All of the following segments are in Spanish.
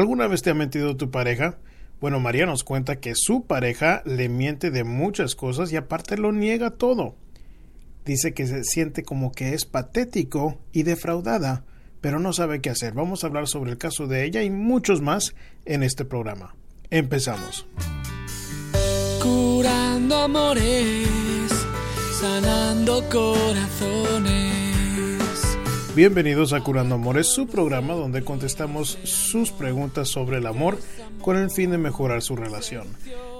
¿Alguna vez te ha mentido tu pareja? Bueno, María nos cuenta que su pareja le miente de muchas cosas y aparte lo niega todo. Dice que se siente como que es patético y defraudada, pero no sabe qué hacer. Vamos a hablar sobre el caso de ella y muchos más en este programa. Empezamos. Curando amores, sanando corazones. Bienvenidos a Curando Amores, su programa donde contestamos sus preguntas sobre el amor con el fin de mejorar su relación.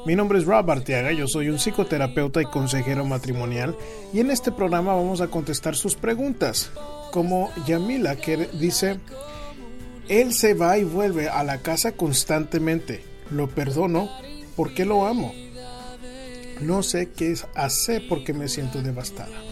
Mi nombre es Rob Arteaga, yo soy un psicoterapeuta y consejero matrimonial y en este programa vamos a contestar sus preguntas, como Yamila que dice, él se va y vuelve a la casa constantemente, lo perdono porque lo amo. No sé qué hacer porque me siento devastada.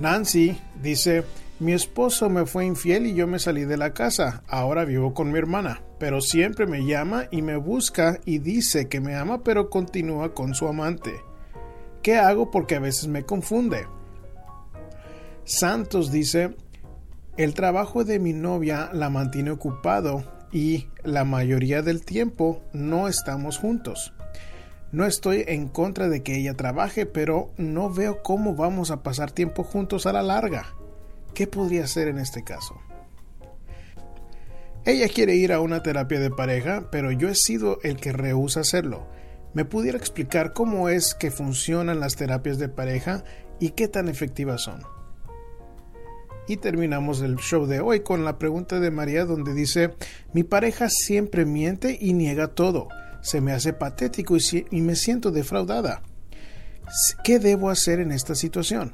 Nancy dice, mi esposo me fue infiel y yo me salí de la casa. Ahora vivo con mi hermana, pero siempre me llama y me busca y dice que me ama, pero continúa con su amante. ¿Qué hago? Porque a veces me confunde. Santos dice, el trabajo de mi novia la mantiene ocupado y la mayoría del tiempo no estamos juntos. No estoy en contra de que ella trabaje, pero no veo cómo vamos a pasar tiempo juntos a la larga. ¿Qué podría hacer en este caso? Ella quiere ir a una terapia de pareja, pero yo he sido el que rehúsa hacerlo. ¿Me pudiera explicar cómo es que funcionan las terapias de pareja y qué tan efectivas son? Y terminamos el show de hoy con la pregunta de María donde dice, mi pareja siempre miente y niega todo se me hace patético y, me siento defraudada. ¿Qué debo hacer en esta situación?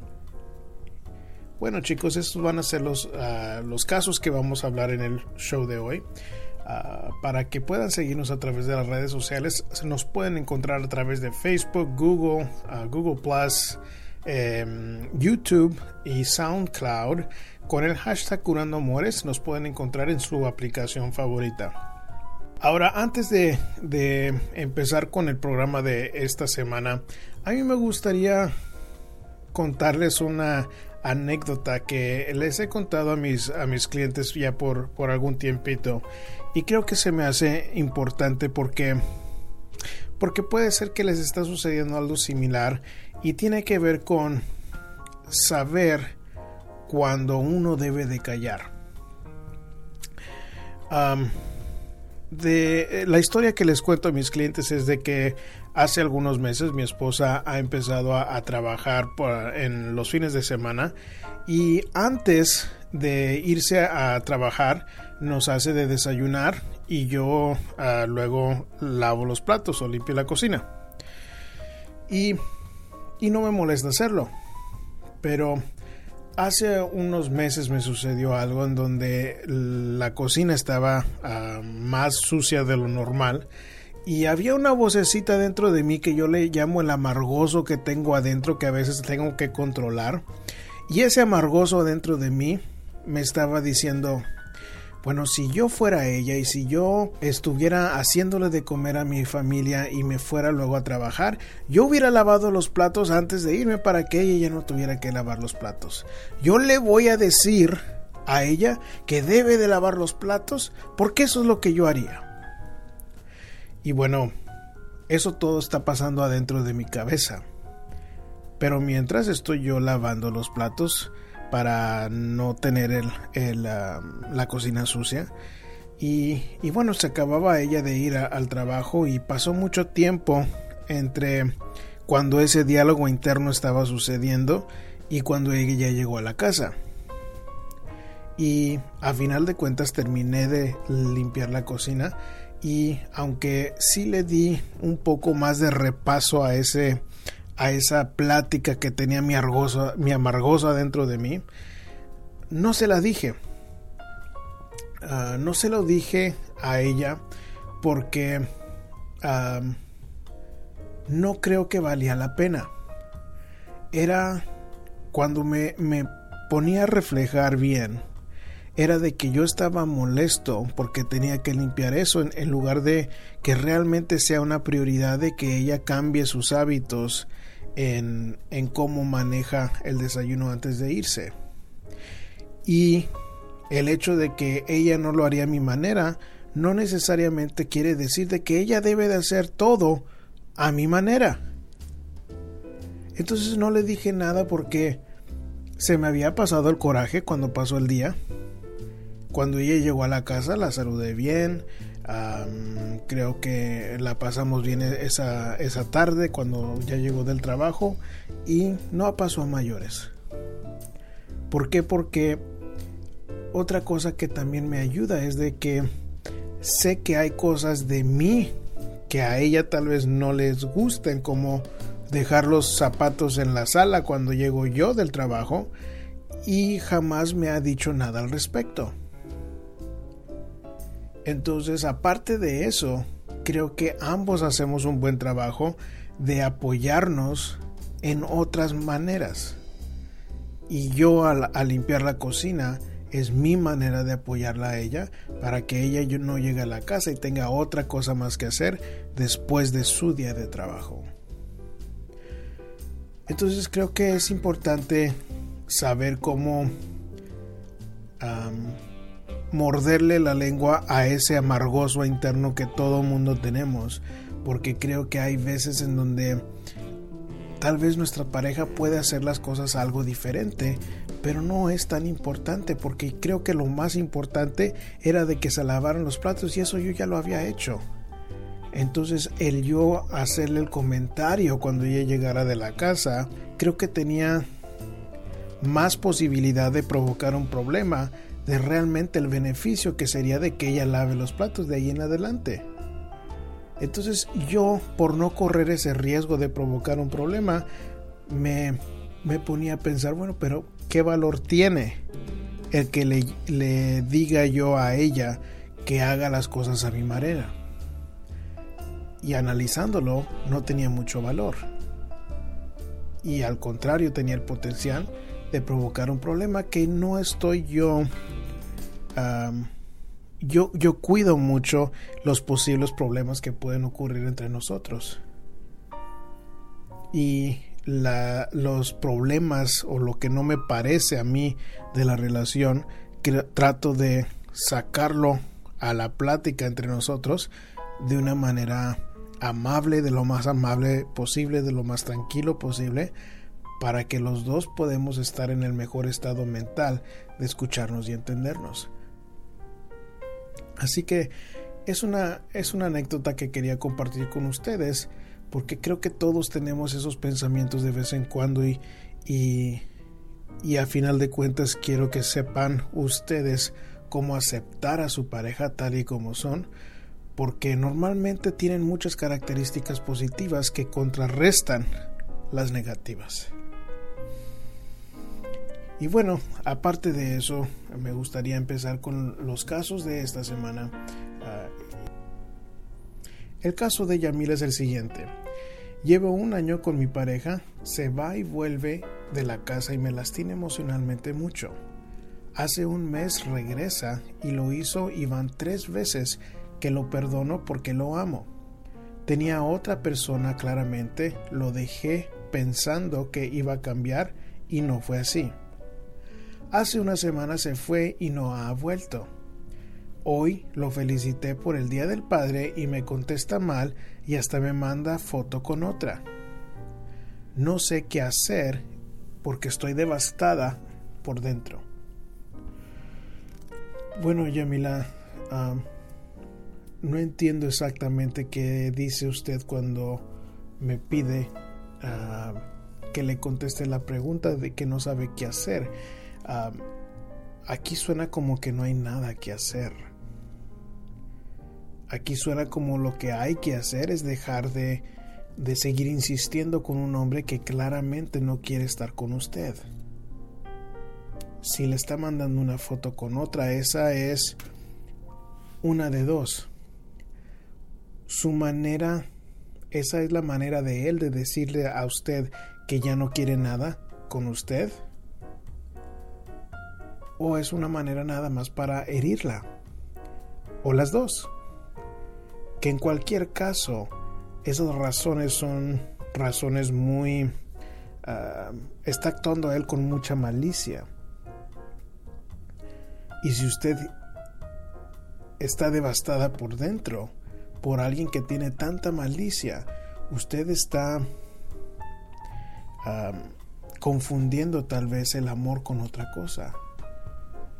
Bueno chicos, estos van a ser los, ah, los casos que vamos a hablar en el show de hoy. Ah, para que puedan seguirnos a través de las redes sociales, nos pueden encontrar a través de Facebook, Google, ah, Google Plus, em, YouTube y SoundCloud. Con el hashtag Curando Amores nos pueden encontrar en su aplicación favorita. Ahora, antes de, empezar con el programa de esta semana, a mí me gustaría contarles una anécdota que les he contado a mis, a mis clientes ya por, por algún tiempito. Y creo que se me hace importante porque porque puede ser que les está sucediendo algo similar y tiene que ver con saber cuando uno debe de callar de eh, la historia que les cuento a mis clientes es de que hace algunos meses mi esposa ha empezado a, trabajar en los fines de semana y antes de irse a, trabajar nos hace de desayunar y yo ah, luego lavo los platos o limpio la cocina. Y, y no me molesta hacerlo pero Hace unos meses me sucedió algo en donde la cocina estaba ah, más sucia de lo normal y había una vocecita dentro de mí que yo le llamo el amargoso que tengo adentro que a veces tengo que controlar. Y ese amargoso dentro de mí me estaba diciendo bueno, si yo fuera ella y si yo estuviera haciéndole de comer a mi familia y me fuera luego a trabajar, yo hubiera lavado los platos antes de irme para que ella ya no tuviera que lavar los platos. Yo le voy a decir a ella que debe de lavar los platos porque eso es lo que yo haría. Y bueno, eso todo está pasando adentro de mi cabeza. Pero mientras estoy yo lavando los platos, para no tener el, la cocina sucia. Y, bueno, se acababa ella de ir al trabajo y pasó mucho tiempo entre cuando ese diálogo interno estaba sucediendo y cuando ella llegó a la casa. Y a final de cuentas terminé de limpiar la cocina y aunque sí le di un poco más de repaso a ese a esa plática que tenía mi, mi amargosa dentro de mí, no se la dije. Ah, no se lo dije a ella porque no creo que valía la pena. Era cuando me, me ponía a reflejar bien, era de que yo estaba molesto porque tenía que limpiar eso en, lugar de que realmente sea una prioridad de que ella cambie sus hábitos en, cómo maneja el desayuno antes de irse. Y el hecho de que ella no lo haría a mi manera no necesariamente quiere decir de que ella debe de hacer todo a mi manera. Entonces no le dije nada porque se me había pasado el coraje cuando pasó el día. Cuando ella llegó a la casa la saludé bien. Creo que la pasamos bien esa, esa tarde cuando ya llegó del trabajo y no pasó a mayores. ¿Por qué? Porque otra cosa que también me ayuda es de que sé que hay cosas de mí que a ella tal vez no les gusten, como dejar los zapatos en la sala cuando llego yo del trabajo, y jamás me ha dicho nada al respecto. Entonces, aparte de eso, creo que ambos hacemos un buen trabajo de apoyarnos en otras maneras. Y yo al, limpiar la cocina, es mi manera de apoyarla a ella para que ella no llegue a la casa y tenga otra cosa más que hacer después de su día de trabajo. Entonces creo que es importante saber cómo morderle la lengua a ese amargoso interno que todo mundo tenemos, porque creo que hay veces en donde tal vez nuestra pareja puede hacer las cosas algo diferente, pero no es tan importante porque creo que lo más importante era de que se lavaran los platos y eso yo ya lo había hecho. Entonces el yo hacerle el comentario cuando ella llegara de la casa, creo que tenía más posibilidad de provocar un problema de realmente el beneficio que sería de que ella lave los platos de ahí en adelante. Entonces yo, por no correr ese riesgo de provocar un problema, me, me ponía a pensar, bueno, pero ¿qué valor tiene el que le, le diga yo a ella que haga las cosas a mi manera? Y analizándolo, no tenía mucho valor. Y al contrario, tenía el potencial de provocar un problema que no estoy yo yo, yo cuido mucho los posibles problemas que pueden ocurrir entre nosotros. Y los problemas o lo que no me parece a mí de la relación, que trato de sacarlo a la plática entre nosotros de una manera amable, de lo más amable posible, de lo más tranquilo posible, para que los dos podemos estar en el mejor estado mental de escucharnos y entendernos. Así que es una, es una anécdota que quería compartir con ustedes porque creo que todos tenemos esos pensamientos de vez en cuando y, y, y a final de cuentas quiero que sepan ustedes cómo aceptar a su pareja tal y como son porque normalmente tienen muchas características positivas que contrarrestan las negativas. Y bueno, aparte de eso, me gustaría empezar con los casos de esta semana. Ah, el caso de Yamil es el siguiente. Llevo un año con mi pareja, se va y vuelve de la casa y me lastima emocionalmente mucho. Hace un mes regresa y lo hizo y van tres veces que lo perdono porque lo amo. Tenía otra persona claramente, lo dejé pensando que iba a cambiar y no fue así. Hace una semana se fue y no ha vuelto. Hoy lo felicité por el Día del Padre y me contesta mal y hasta me manda foto con otra. No sé qué hacer porque estoy devastada por dentro. Bueno, Yamila, no entiendo exactamente qué dice usted cuando me pide que le conteste la pregunta de que no sabe qué hacer aquí suena como que no hay nada que hacer. Aquí suena como lo que hay que hacer es dejar de, de seguir insistiendo con un hombre que claramente no quiere estar con usted. Si le está mandando una foto con otra, esa es una de dos. Su manera, esa es la manera de él de decirle a usted que ya no quiere nada con usted o es una manera nada más para herirla. O las dos. Que en cualquier caso, esas razones son razones muy... Ah, está actuando él con mucha malicia. Y si usted está devastada por dentro por alguien que tiene tanta malicia. Usted está confundiendo tal vez el amor con otra cosa.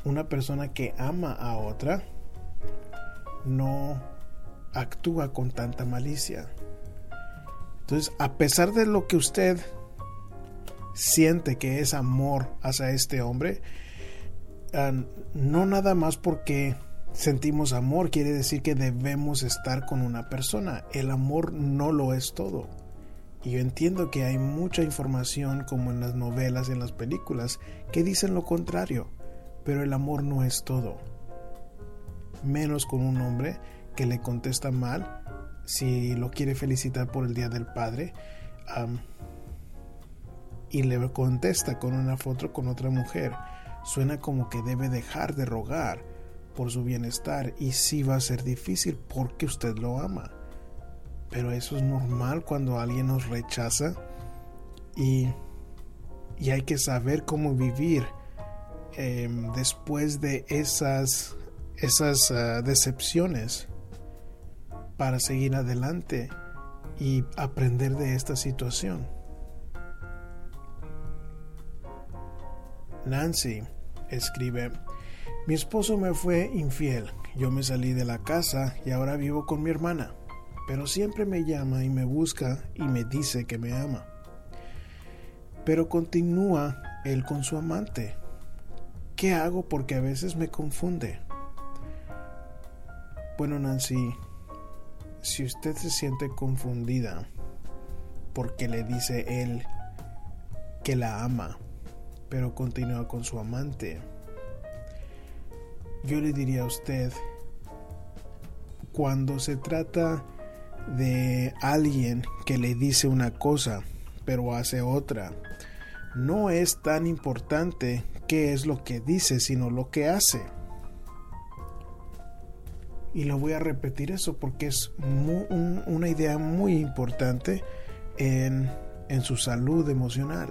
Una persona que ama a otra no actúa con tanta malicia. Entonces, a pesar de lo que usted siente que es amor hacia este hombre, ah, no nada más porque sentimos amor quiere decir que debemos estar con una persona. El amor no lo es todo. Y yo entiendo que hay mucha información como en las novelas y en las películas que dicen lo contrario, pero el amor no es todo. Menos con un hombre que le contesta mal si lo quiere felicitar por el Día del Padre y le contesta con una foto con otra mujer. Suena como que debe dejar de rogar por su bienestar y sí va a ser difícil porque usted lo ama. Pero eso es normal cuando alguien nos rechaza y, y hay que saber cómo vivir em, después de esas, esas ah, decepciones para seguir adelante y aprender de esta situación. Nancy escribe, mi esposo me fue infiel, yo me salí de la casa y ahora vivo con mi hermana, pero siempre me llama y me busca y me dice que me ama. Pero continúa él con su amante. ¿Qué hago? Porque a veces me confunde. Bueno, Nancy, si usted se siente confundida porque le dice él que la ama, pero continúa con su amante, yo le diría a usted, cuando se trata de alguien que le dice una cosa, pero hace otra, no es tan importante qué es lo que dice, sino lo que hace. Y lo voy a repetir eso porque es una idea muy importante en, en su salud emocional.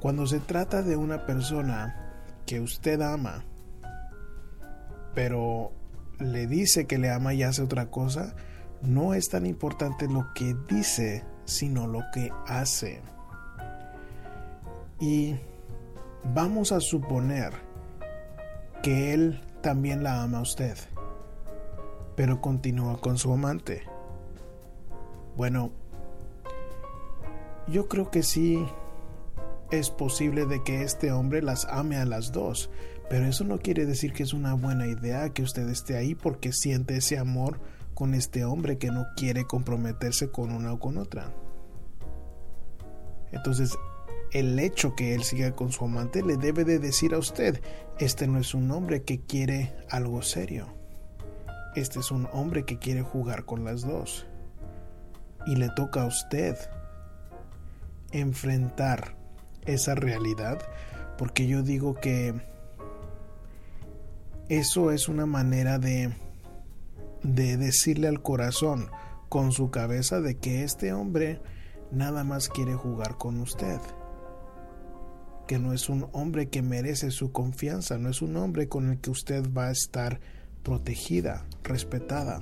Cuando se trata de una persona que usted ama, pero le dice que le ama y hace otra cosa, no es tan importante lo que dice, sino lo que hace. Y vamos a suponer que él también la ama a usted, pero continúa con su amante. Bueno, yo creo que sí es posible de que este hombre las ame a las dos, pero eso no quiere decir que es una buena idea que usted esté ahí porque siente ese amor con este hombre que no quiere comprometerse con una o con otra. Entonces, el hecho que él siga con su amante le debe de decir a usted, este no es un hombre que quiere algo serio. Este es un hombre que quiere jugar con las dos. Y le toca a usted enfrentar esa realidad, porque yo digo que eso es una manera de, de decirle al corazón con su cabeza de que este hombre nada más quiere jugar con usted. Que no es un hombre que merece su confianza, no es un hombre con el que usted va a estar protegida, respetada.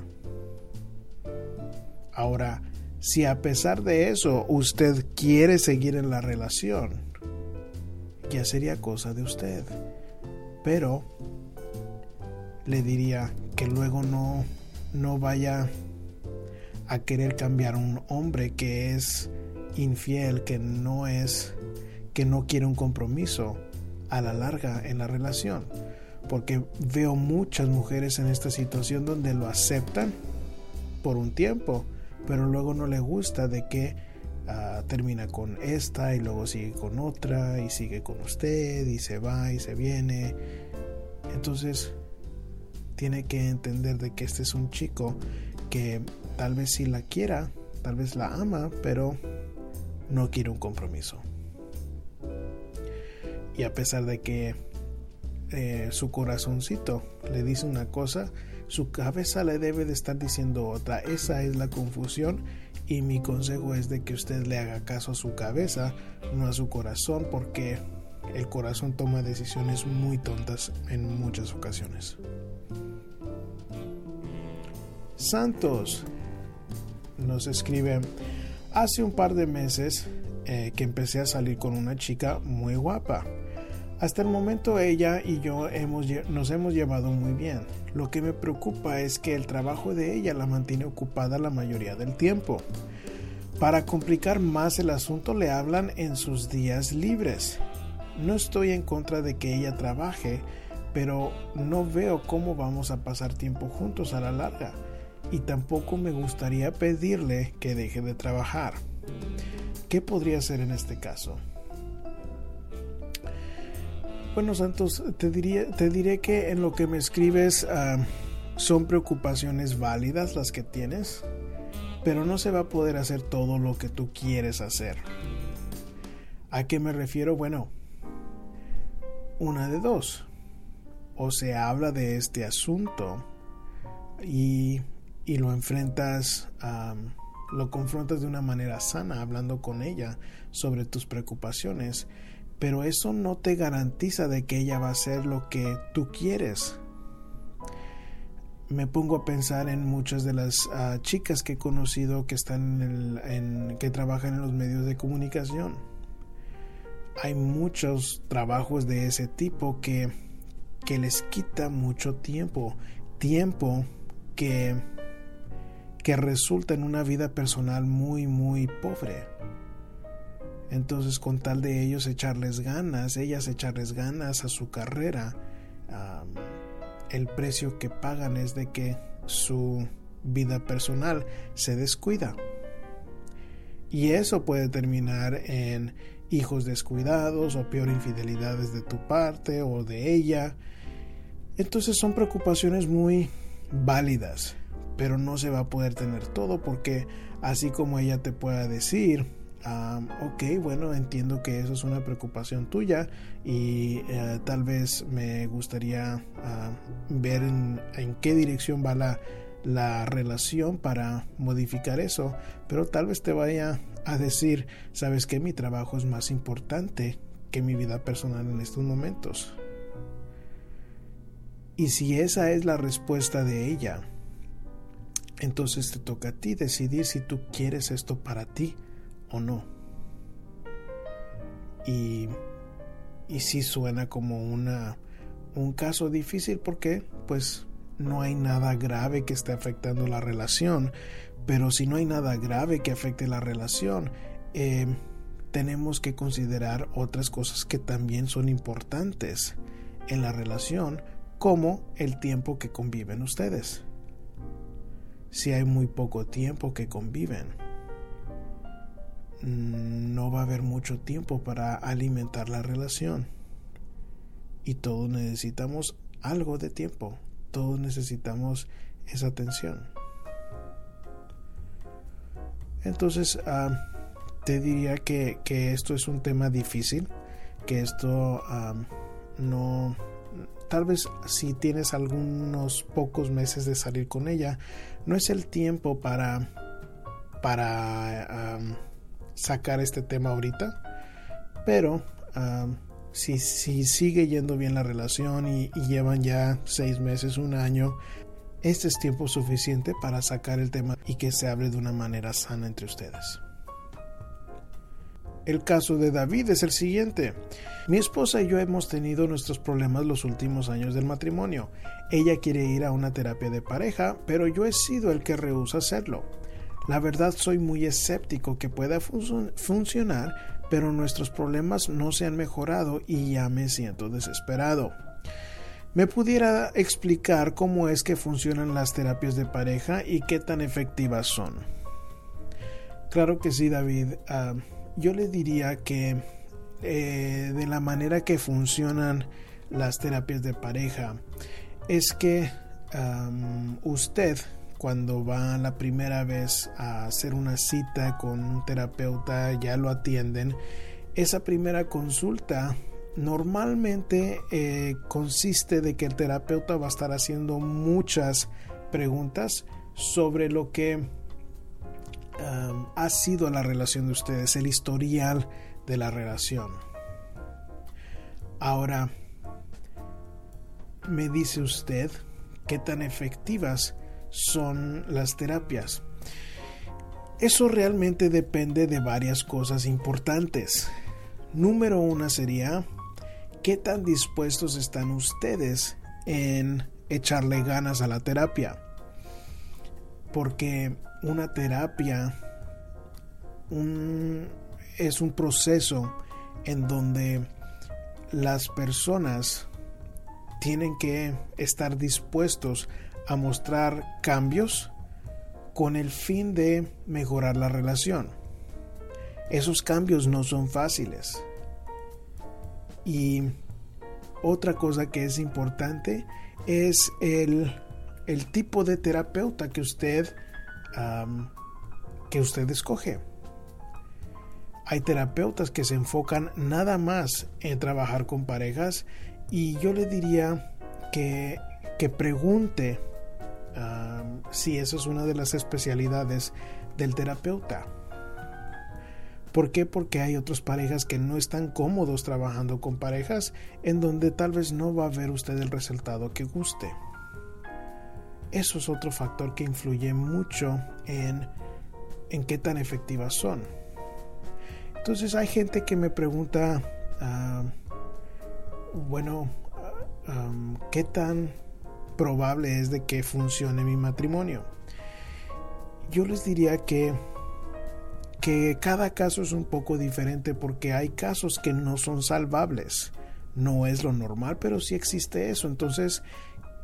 Ahora, si a pesar de eso usted quiere seguir en la relación, ya sería cosa de usted. Pero le diría que luego no, no vaya a querer cambiar un hombre que es infiel, que no es, que no quiere un compromiso a la larga en la relación. Porque veo muchas mujeres en esta situación donde lo aceptan por un tiempo, pero luego no le gusta de que Ah, termina con esta y luego sigue con otra y sigue con usted y se va y se viene. Entonces tiene que entender de que este es un chico que tal vez sí la quiera, tal vez la ama, pero no quiere un compromiso. Y a pesar de que eh, su corazoncito le dice una cosa, su cabeza le debe de estar diciendo otra. Esa es la confusión y mi consejo es de que usted le haga caso a su cabeza, no a su corazón, porque el corazón toma decisiones muy tontas en muchas ocasiones. Santos nos escribe, hace un par de meses eh, que empecé a salir con una chica muy guapa. Hasta el momento ella y yo nos hemos llevado muy bien. Lo que me preocupa es que el trabajo de ella la mantiene ocupada la mayoría del tiempo. Para complicar más el asunto le hablan en sus días libres. No estoy en contra de que ella trabaje, pero no veo cómo vamos a pasar tiempo juntos a la larga y tampoco me gustaría pedirle que deje de trabajar. ¿Qué podría hacer en este caso? Bueno, Santos, te, diría, te diré que en lo que me escribes ah, son preocupaciones válidas las que tienes, pero no se va a poder hacer todo lo que tú quieres hacer. ¿A qué me refiero? Bueno, una de dos. O se habla de este asunto y y lo enfrentas, lo confrontas de una manera sana, hablando con ella sobre tus preocupaciones, pero eso no te garantiza de que ella va a hacer lo que tú quieres. Me pongo a pensar en muchas de las ah, chicas que he conocido que están en, que trabajan en los medios de comunicación. Hay muchos trabajos de ese tipo que, que les quita mucho tiempo, tiempo que que resulta en una vida personal muy, muy pobre. Entonces, con tal de ellos echarles ganas, ellas echarles ganas a su carrera, el precio que pagan es de que su vida personal se descuida. Y eso puede terminar en hijos descuidados o peor infidelidades de tu parte o de ella. Entonces son preocupaciones muy válidas pero no se va a poder tener todo porque así como ella te pueda decir, ok, bueno, entiendo que eso es una preocupación tuya y eh, tal vez me gustaría ver en, qué dirección va la, la relación para modificar eso, pero tal vez te vaya a decir, sabes que mi trabajo es más importante que mi vida personal en estos momentos. Y si esa es la respuesta de ella, entonces te toca a ti decidir si tú quieres esto para ti no. Y, y sí suena como una, un caso difícil porque pues no hay nada grave que esté afectando la relación. Pero si no hay nada grave que afecte la relación, eh, tenemos que considerar otras cosas que también son importantes en la relación, como el tiempo que conviven ustedes si hay muy poco tiempo que conviven. Mm, no va a haber mucho tiempo para alimentar la relación. Y todos necesitamos algo de tiempo. Todos necesitamos esa atención. Entonces, ah, te diría que, esto es un tema difícil, que esto ah, no, tal vez si tienes algunos pocos meses de salir con ella, no es el tiempo para para sacar este tema ahorita, pero si, si, sigue yendo bien la relación y, y llevan ya seis meses, un año, este es tiempo suficiente para sacar el tema y que se hable de una manera sana entre ustedes. El caso de David es el siguiente. Mi esposa y yo hemos tenido nuestros problemas los últimos años del matrimonio. Ella quiere ir a una terapia de pareja, pero yo he sido el que rehúsa hacerlo. La verdad soy muy escéptico que pueda funcionar, pero nuestros problemas no se han mejorado y ya me siento desesperado. ¿Me pudiera explicar cómo es que funcionan las terapias de pareja y qué tan efectivas son? Claro que sí, David. Ah, yo le diría que eh, de la manera que funcionan las terapias de pareja es que usted cuando va la primera vez a hacer una cita con un terapeuta ya lo atienden esa primera consulta normalmente eh, consiste de que el terapeuta va a estar haciendo muchas preguntas sobre lo que ha sido la relación de ustedes, el historial de la relación. Ahora, me dice usted qué tan efectivas son las terapias. Eso realmente depende de varias cosas importantes. Número una sería qué tan dispuestos están ustedes en echarle ganas a la terapia. Porque una terapia es un proceso en donde las personas tienen que estar dispuestos a mostrar cambios con el fin de mejorar la relación. Esos cambios no son fáciles. Y otra cosa que es importante es el, tipo de terapeuta que usted, que usted escoge. Hay terapeutas que se enfocan nada más en trabajar con parejas y yo le diría que, que pregunte si esa es una de las especialidades del terapeuta. ¿Por qué? Porque hay otras parejas que no están cómodos trabajando con parejas en donde tal vez no va a ver usted el resultado que guste. Eso es otro factor que influye mucho en, en qué tan efectivas son. Entonces hay gente que me pregunta, bueno, ¿qué tan probable es de que funcione mi matrimonio? Yo les diría que que cada caso es un poco diferente porque hay casos que no son salvables. No es lo normal, pero sí existe eso. Entonces,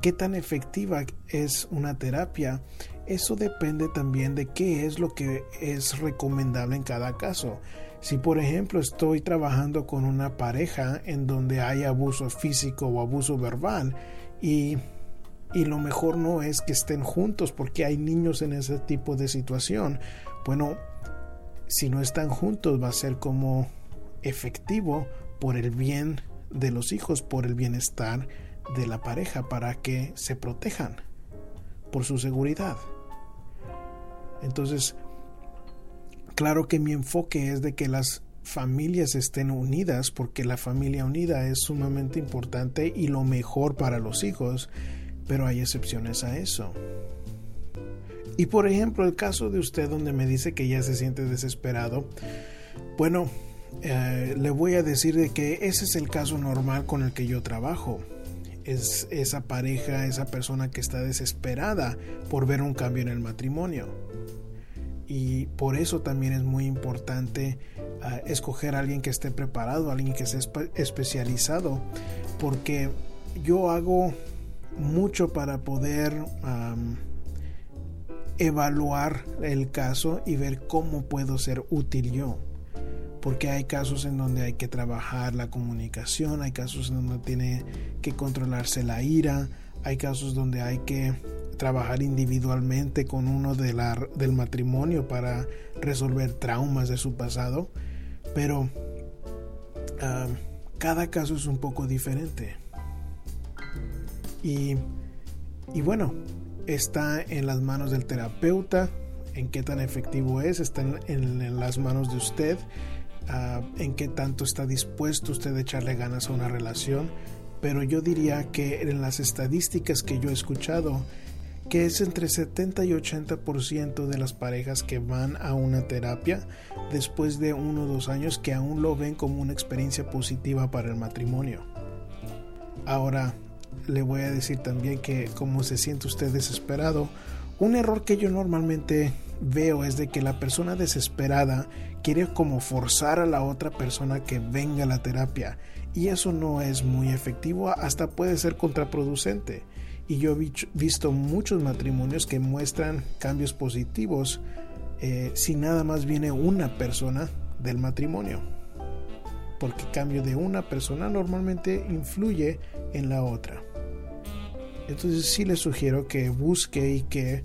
¿qué tan efectiva es una terapia? Eso depende también de qué es lo que es recomendable en cada caso. Si por ejemplo estoy trabajando con una pareja en donde hay abuso físico o abuso verbal y, y lo mejor no es que estén juntos porque hay niños en ese tipo de situación, bueno, si no están juntos va a ser como efectivo por el bien de los hijos, por el bienestar de la pareja, para que se protejan por su seguridad. Entonces, Claro que mi enfoque es de que las familias estén unidas porque la familia unida es sumamente importante y lo mejor para los hijos, pero hay excepciones a eso. Y por ejemplo, el caso de usted donde me dice que ya se siente desesperado, bueno, eh, le voy a decir de que ese es el caso normal con el que yo trabajo. Es esa pareja, esa persona que está desesperada por ver un cambio en el matrimonio y por eso también es muy importante ah, escoger a alguien que esté preparado, alguien que esté especializado, porque yo hago mucho para poder evaluar el caso y ver cómo puedo ser útil yo. Porque hay casos en donde hay que trabajar la comunicación, hay casos en donde tiene que controlarse la ira, hay casos donde hay que trabajar individualmente con uno de la, del matrimonio para resolver traumas de su pasado, pero cada caso es un poco diferente. Y, bueno, está en las manos del terapeuta, en qué tan efectivo es, está en, las manos de usted, ah, en qué tanto está dispuesto usted a echarle ganas a una relación. Pero yo diría que en las estadísticas que yo he escuchado, que es entre 70 y 80% de las parejas que van a una terapia después de uno o dos años que aún lo ven como una experiencia positiva para el matrimonio. Ahora, le voy a decir también que como se siente usted desesperado, un error que yo normalmente veo es de que la persona desesperada quiere como forzar a la otra persona que venga a la terapia y eso no es muy efectivo, hasta puede ser contraproducente y yo he visto muchos matrimonios que muestran cambios positivos eh, si nada más viene una persona del matrimonio. Porque cambio de una persona normalmente influye en la otra. Entonces sí le sugiero que busque y que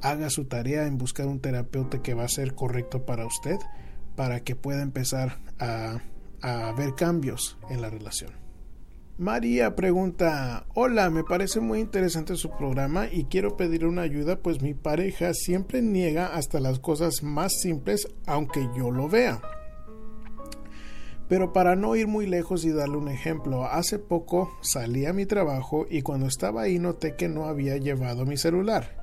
haga su tarea en buscar un terapeuta que va a ser correcto para usted para que pueda empezar a, a ver cambios en la relación. María pregunta, hola, me parece muy interesante su programa y quiero pedir una ayuda pues mi pareja siempre niega hasta las cosas más simples aunque yo lo vea. Pero para no ir muy lejos y darle un ejemplo, hace poco salí a mi trabajo y cuando estaba ahí noté que no había llevado mi celular.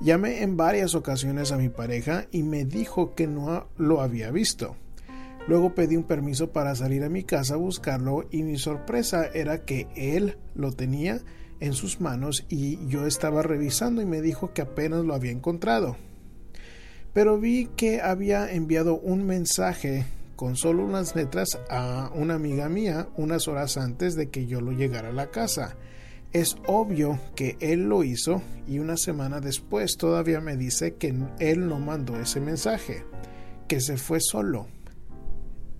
Llamé en varias ocasiones a mi pareja y me dijo que no lo había visto. Luego pedí un permiso para salir a mi casa a buscarlo y mi sorpresa era que él lo tenía en sus manos y yo estaba revisando y me dijo que apenas lo había encontrado. Pero vi que había enviado un mensaje con solo unas letras a una amiga mía unas horas antes de que yo lo llegara a la casa. Es obvio que él lo hizo y una semana después todavía me dice que él no mandó ese mensaje, que se fue solo.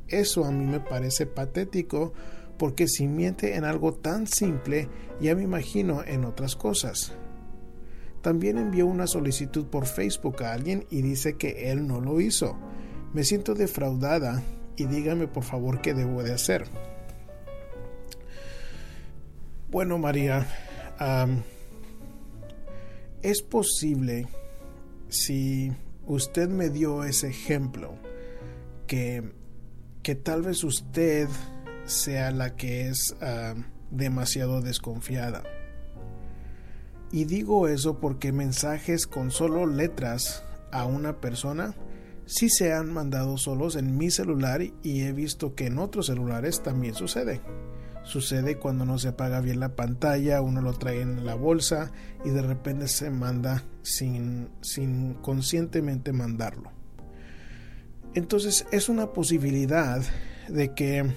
Eso a mí me parece patético porque si miente en algo tan simple, ya me imagino en otras cosas. También envió una solicitud por Facebook a alguien y dice que él no lo hizo. Me siento defraudada y dígame por favor qué debo de hacer. Bueno, María, es posible si usted me dio ese ejemplo que que tal vez usted sea la que es demasiado desconfiada. Y digo eso porque mensajes con solo letras a una persona sí se han mandado solos en mi celular y he visto que en otros celulares también sucede. Sucede cuando no se apaga bien la pantalla, uno lo trae en la bolsa y de repente se manda sin, sin conscientemente mandarlo. Entonces es una posibilidad de que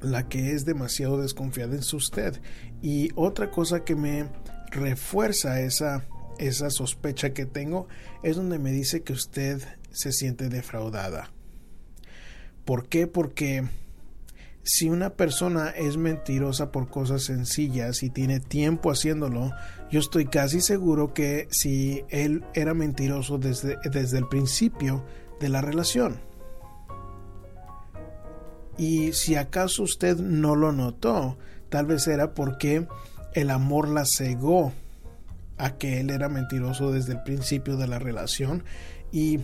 la que es demasiado desconfiada es usted. Y otra cosa que me refuerza esa, esa sospecha que tengo es donde me dice que usted se siente defraudada. ¿Por qué? Porque si una persona es mentirosa por cosas sencillas y tiene tiempo haciéndolo, yo estoy casi seguro que si él era mentiroso desde, desde el principio, de la relación. Y si acaso usted no lo notó, tal vez era porque el amor la cegó a que él era mentiroso desde el principio de la relación. Y,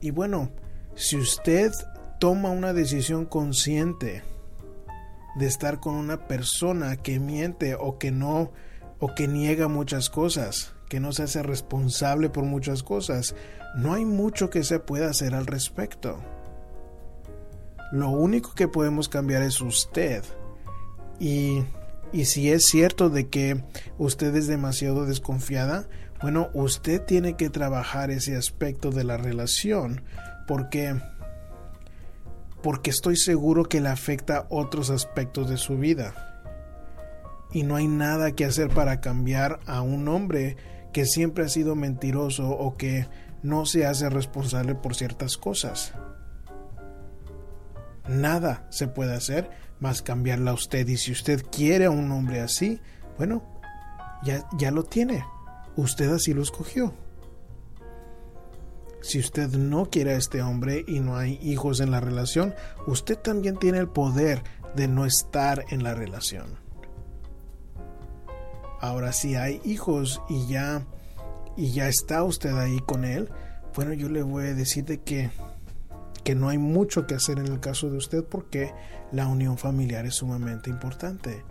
y bueno, si usted toma una decisión consciente de estar con una persona que miente o que no o que niega muchas cosas, que no se hace responsable por muchas cosas, no hay mucho que se pueda hacer al respecto. Lo único que podemos cambiar es usted. Y, y si es cierto de que usted es demasiado desconfiada, bueno, usted tiene que trabajar ese aspecto de la relación porque porque estoy seguro que le afecta otros aspectos de su vida. Y no hay nada que hacer para cambiar a un hombre que siempre ha sido mentiroso o que no se hace responsable por ciertas cosas. Nada se puede hacer más cambiarla a usted y si usted quiere a un hombre así, bueno, ya, ya lo tiene. Usted así lo escogió. Si usted no quiere a este hombre y no hay hijos en la relación, usted también tiene el poder de no estar en la relación. Ahora si hay hijos y ya y ya está usted ahí con él, bueno, yo le voy a decir de que, que no hay mucho que hacer en el caso de usted porque la unión familiar es sumamente importante.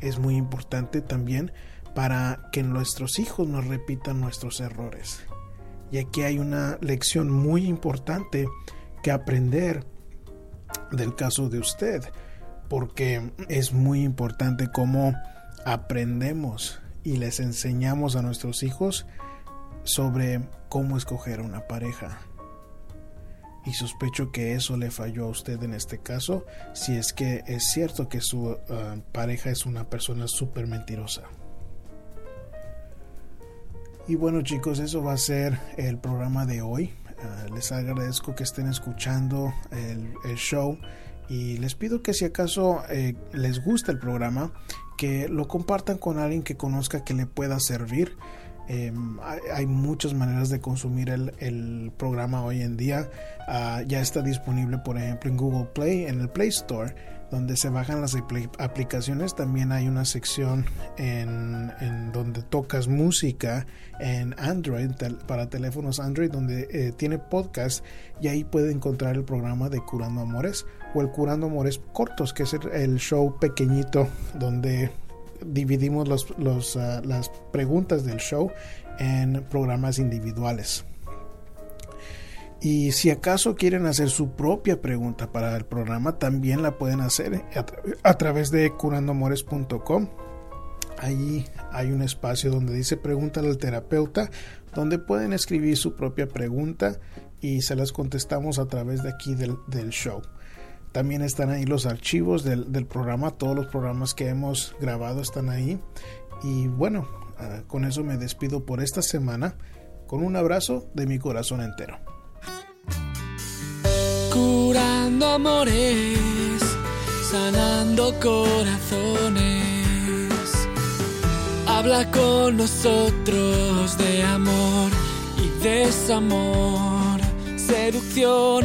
Es muy importante también para que nuestros hijos no repitan nuestros errores. Y aquí hay una lección muy importante que aprender del caso de usted, porque es muy importante cómo aprendemos y les enseñamos a nuestros hijos sobre cómo escoger una pareja. Y sospecho que eso le falló a usted en este caso, si es que es cierto que su uh, pareja es una persona súper mentirosa. Y bueno chicos, eso va a ser el programa de hoy. Uh, les agradezco que estén escuchando el, el show y les pido que si acaso eh, les gusta el programa, que lo compartan con alguien que conozca que le pueda servir. Em, hay, muchas maneras de consumir el, programa hoy en día. Ah, ya está disponible, por ejemplo, en Google Play, en el Play Store, donde se bajan las aplicaciones. También hay una sección en, en donde Tocas Música en Android, para teléfonos Android, donde eh, tiene podcast y ahí puede encontrar el programa de Curando Amores o el Curando Amores Cortos, que es el, show pequeñito donde dividimos los, ah, las preguntas del show en programas individuales. Y si acaso quieren hacer su propia pregunta para el programa, también la pueden hacer a, través de curandoamores.com. Ahí hay un espacio donde dice pregúntale al terapeuta, donde pueden escribir su propia pregunta y se las contestamos a través de aquí del, show. También están ahí los archivos del, del, programa, todos los programas que hemos grabado están ahí. Y bueno, ah, con eso me despido por esta semana, con un abrazo de mi corazón entero curando amores, sanando corazones. Habla con nosotros de amor y desamor, seducción,